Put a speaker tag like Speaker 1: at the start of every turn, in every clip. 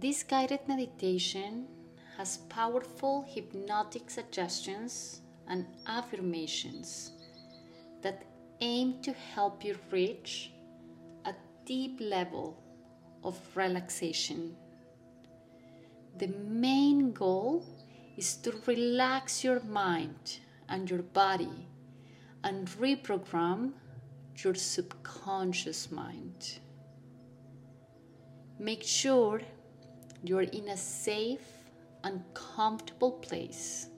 Speaker 1: this guided meditation has powerful hypnotic suggestions and affirmations that aim to help you reach a deep level of relaxation. The main goal is to relax your mind and your body and reprogram your subconscious mind. Make sure you're in a safe and comfortable place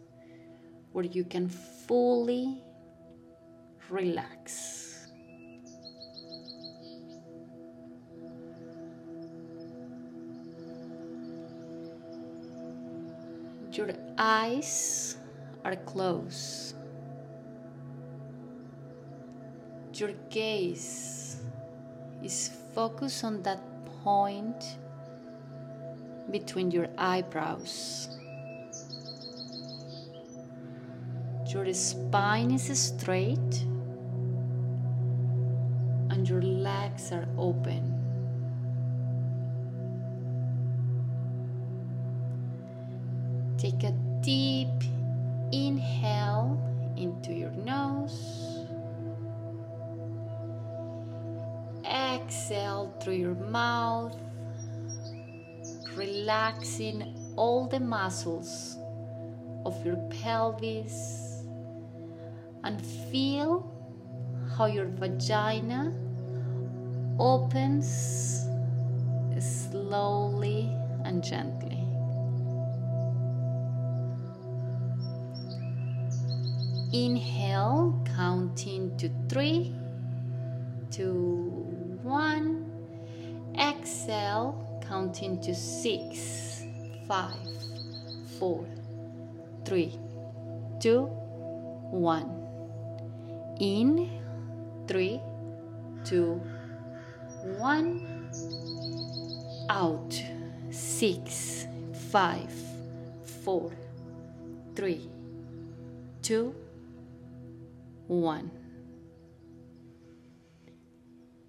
Speaker 1: where you can fully relax. Your eyes are closed. Your gaze is focused on that point between your eyebrows. Your spine is straight and your legs are open. Take a deep inhale into your nose. Exhale through your mouth, relaxing all the muscles of your pelvis and feel how your vagina opens slowly and gently. Inhale, counting to three, two, one. Exhale, counting to six, five, four, three, two, one. In, three, two, one. Out, six, five, four, three, two, one.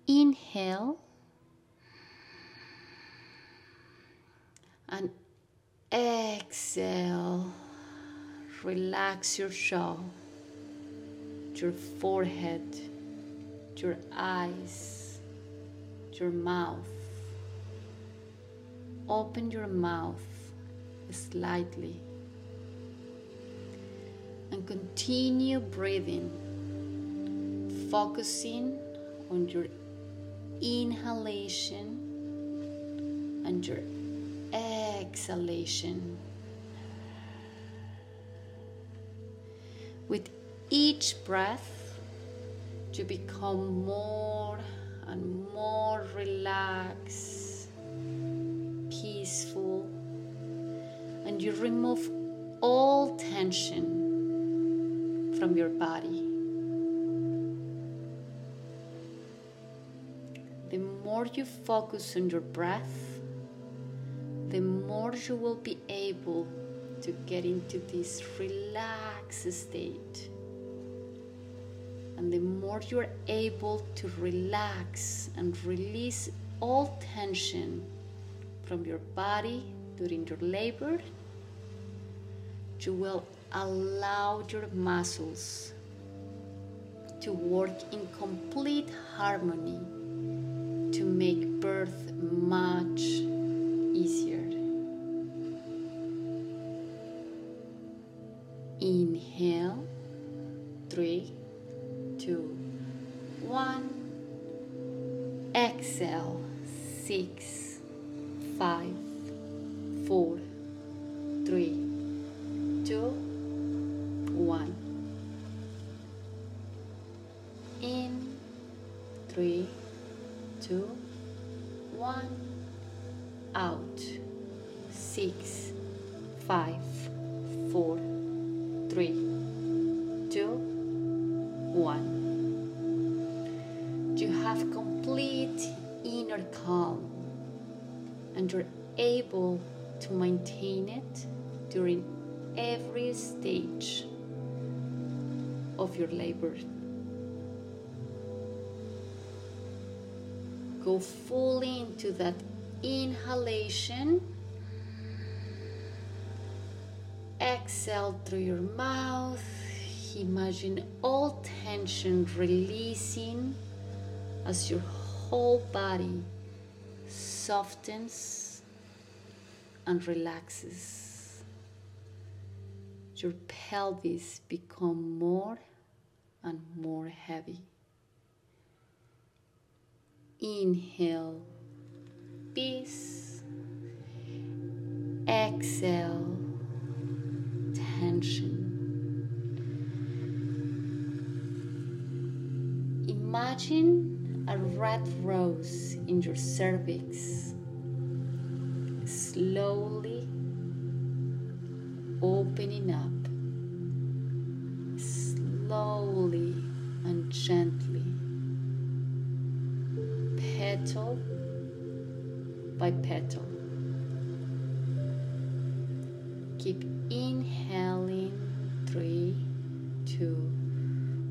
Speaker 1: Inhale and exhale. Relax your jaw, your forehead, your eyes, your mouth. Open your mouth slightly and continue breathing, focusing on your inhalation and your exhalation. With each breath, you become more and more relaxed, peaceful, and you remove all tension from your body. The more you focus on your breath, the more you will be able to get into this relaxed state. And the more you're able to relax and release all tension from your body during your labor, you will allow your muscles to work in complete harmony to make birth much three, two, one. Exhale, six, five, four, three, two, one. In, three, two, one. Out, six, five, four, three, one. You have complete inner calm and you're able to maintain it during every stage of your labor. Go fully into that inhalation. Exhale through your mouth. Imagine all tension releasing as your whole body softens and relaxes. Your pelvis become more and more heavy. Inhale, peace. Exhale, tension. Imagine a red rose in your cervix, slowly opening up, slowly and gently, petal by petal. Keep inhaling. Three, two,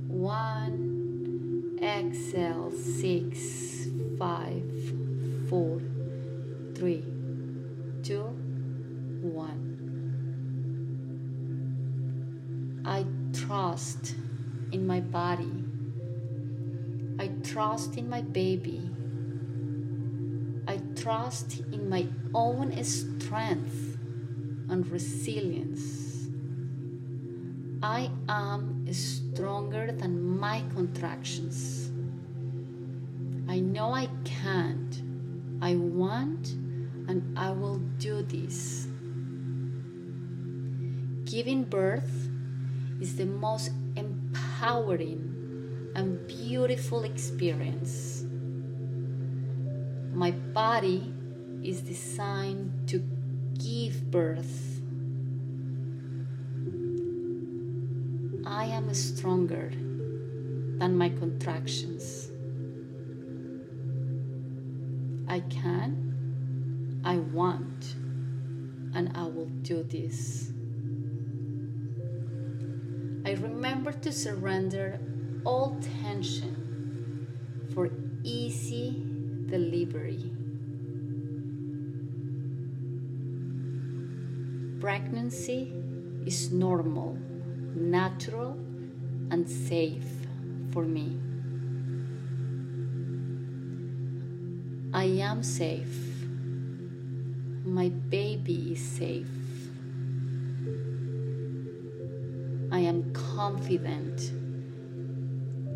Speaker 1: one. Exhale. Six, five, four, three, two, one. I trust in my body. I trust in my baby. I trust in my own strength and resilience. I am stronger than my contractions. I know I can't. I want and I will do this. Giving birth is the most empowering and beautiful experience. My body is designed to give birth. I am stronger than my contractions. I can, I want, and I will do this. I remember to surrender all tension for easy delivery. Pregnancy is normal, natural, and safe for me. I am safe. My baby is safe. I am confident.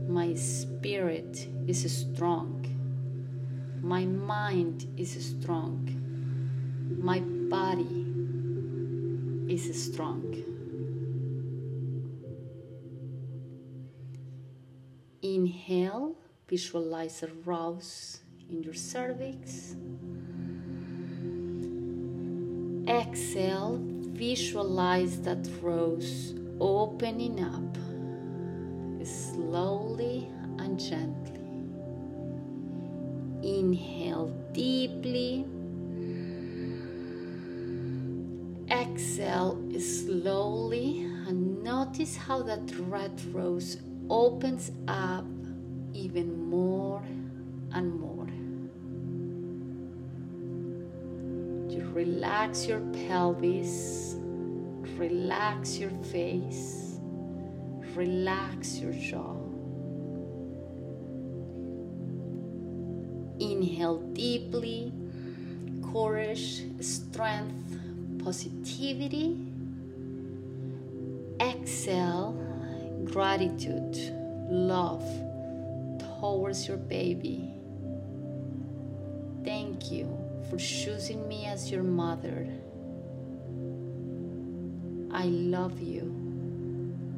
Speaker 1: My spirit is strong. My mind is strong. My body is strong. Inhale, visualize a rose in your cervix. Exhale, visualize that rose opening up slowly and gently. Inhale deeply. Exhale slowly and notice how that red rose opens up even more and more. You relax your pelvis, relax your face, relax your jaw. Inhale deeply, courage, strength, positivity. Exhale, gratitude, love towards your baby. Thank you for choosing me as your mother. I love you.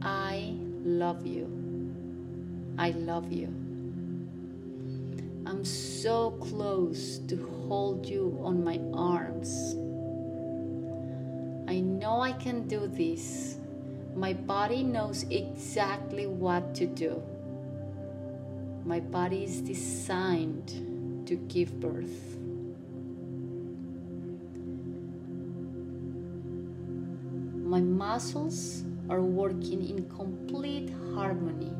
Speaker 1: I love you. I love you. I'm so close to hold you on my arms. I know I can do this. My body knows exactly what to do. My body is designed to give birth. My muscles are working in complete harmony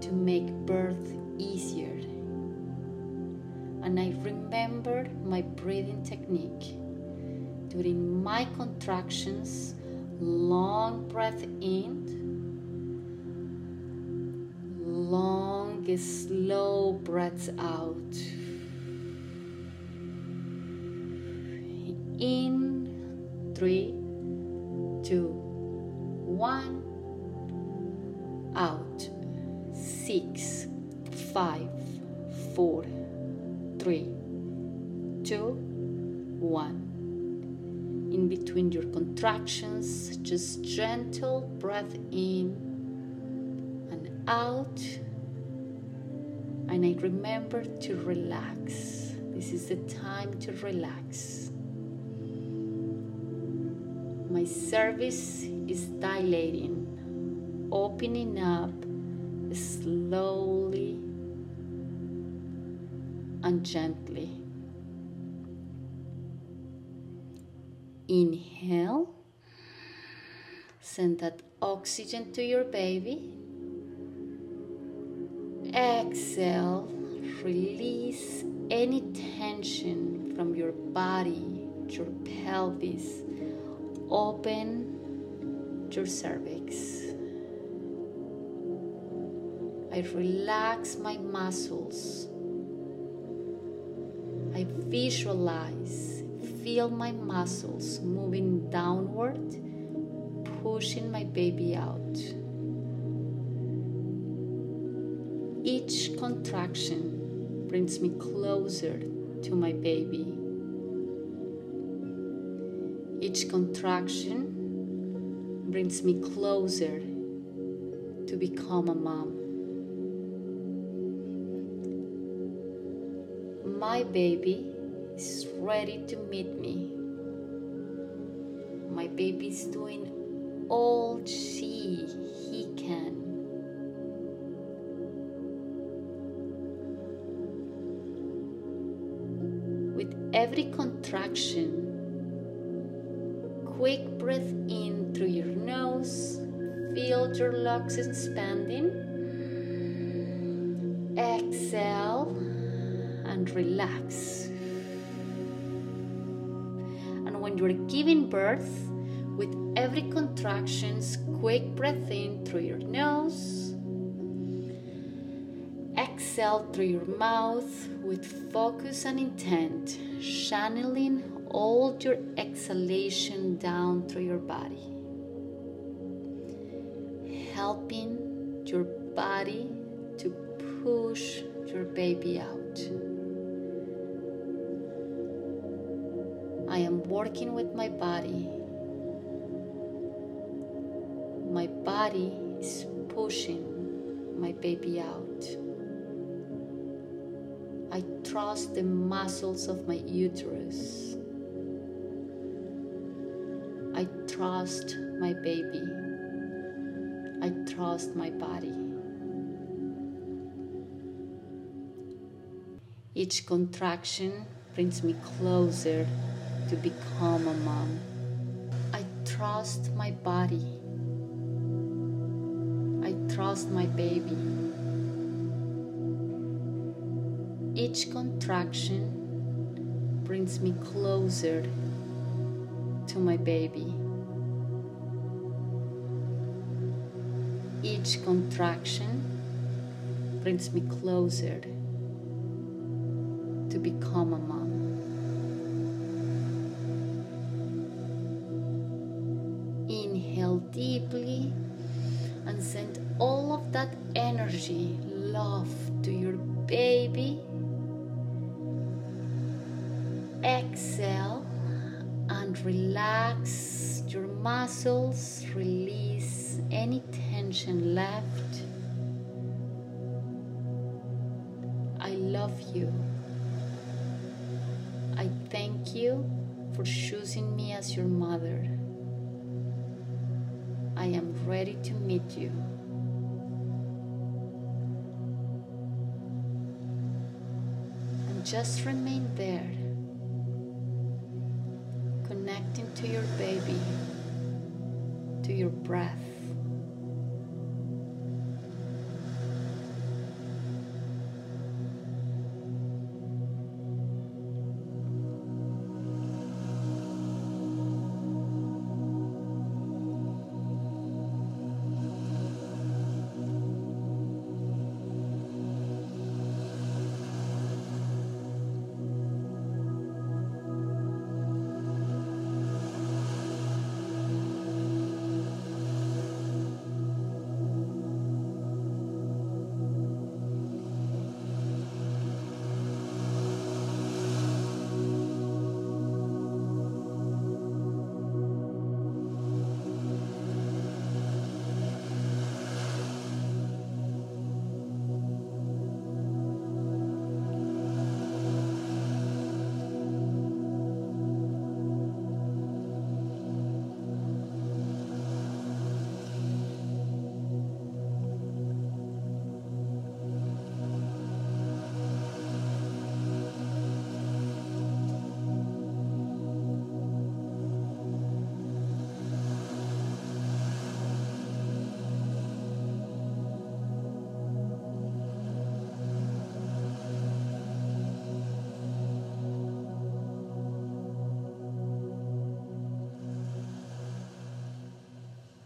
Speaker 1: to make birth easier. And I remember my breathing technique during my contractions, Long breath in. Long, slow breaths out. In three, two, one. Out. Six, five, four, three, two, one. In between your contractions, just gentle breath in and out. Remember to relax. This is the time to relax. My cervix is dilating, opening up slowly and gently. Inhale, send that oxygen to your baby. Exhale, release any tension from your body, your pelvis. Open your cervix. I relax my muscles. I visualize, feel my muscles moving downward, pushing my baby out. Contraction brings me closer to my baby. Each contraction brings me closer to become a mom. My baby is ready to meet me. My baby is doing all she he can. Every contraction, quick breath in through your nose, feel your lungs expanding. Exhale and relax. And when you're giving birth, with every contractions, quick breath in through your nose. Exhale through your mouth with focus and intent, channeling all your exhalation down through your body. Helping your body to push your baby out. I am working with my body. My body is pushing my baby out. Trust the muscles of my uterus. I trust my baby. I trust my body. Each contraction brings me closer to become a mom. I trust my body. I trust my baby. Each contraction brings me closer to my baby. Each contraction brings me closer to become a mom. Inhale deeply and send all of that energy, love to your baby. And relax your muscles, release any tension left. I love you. I thank you for choosing me as your mother. I am ready to meet you. And just remain there, connecting to your baby, to your breath.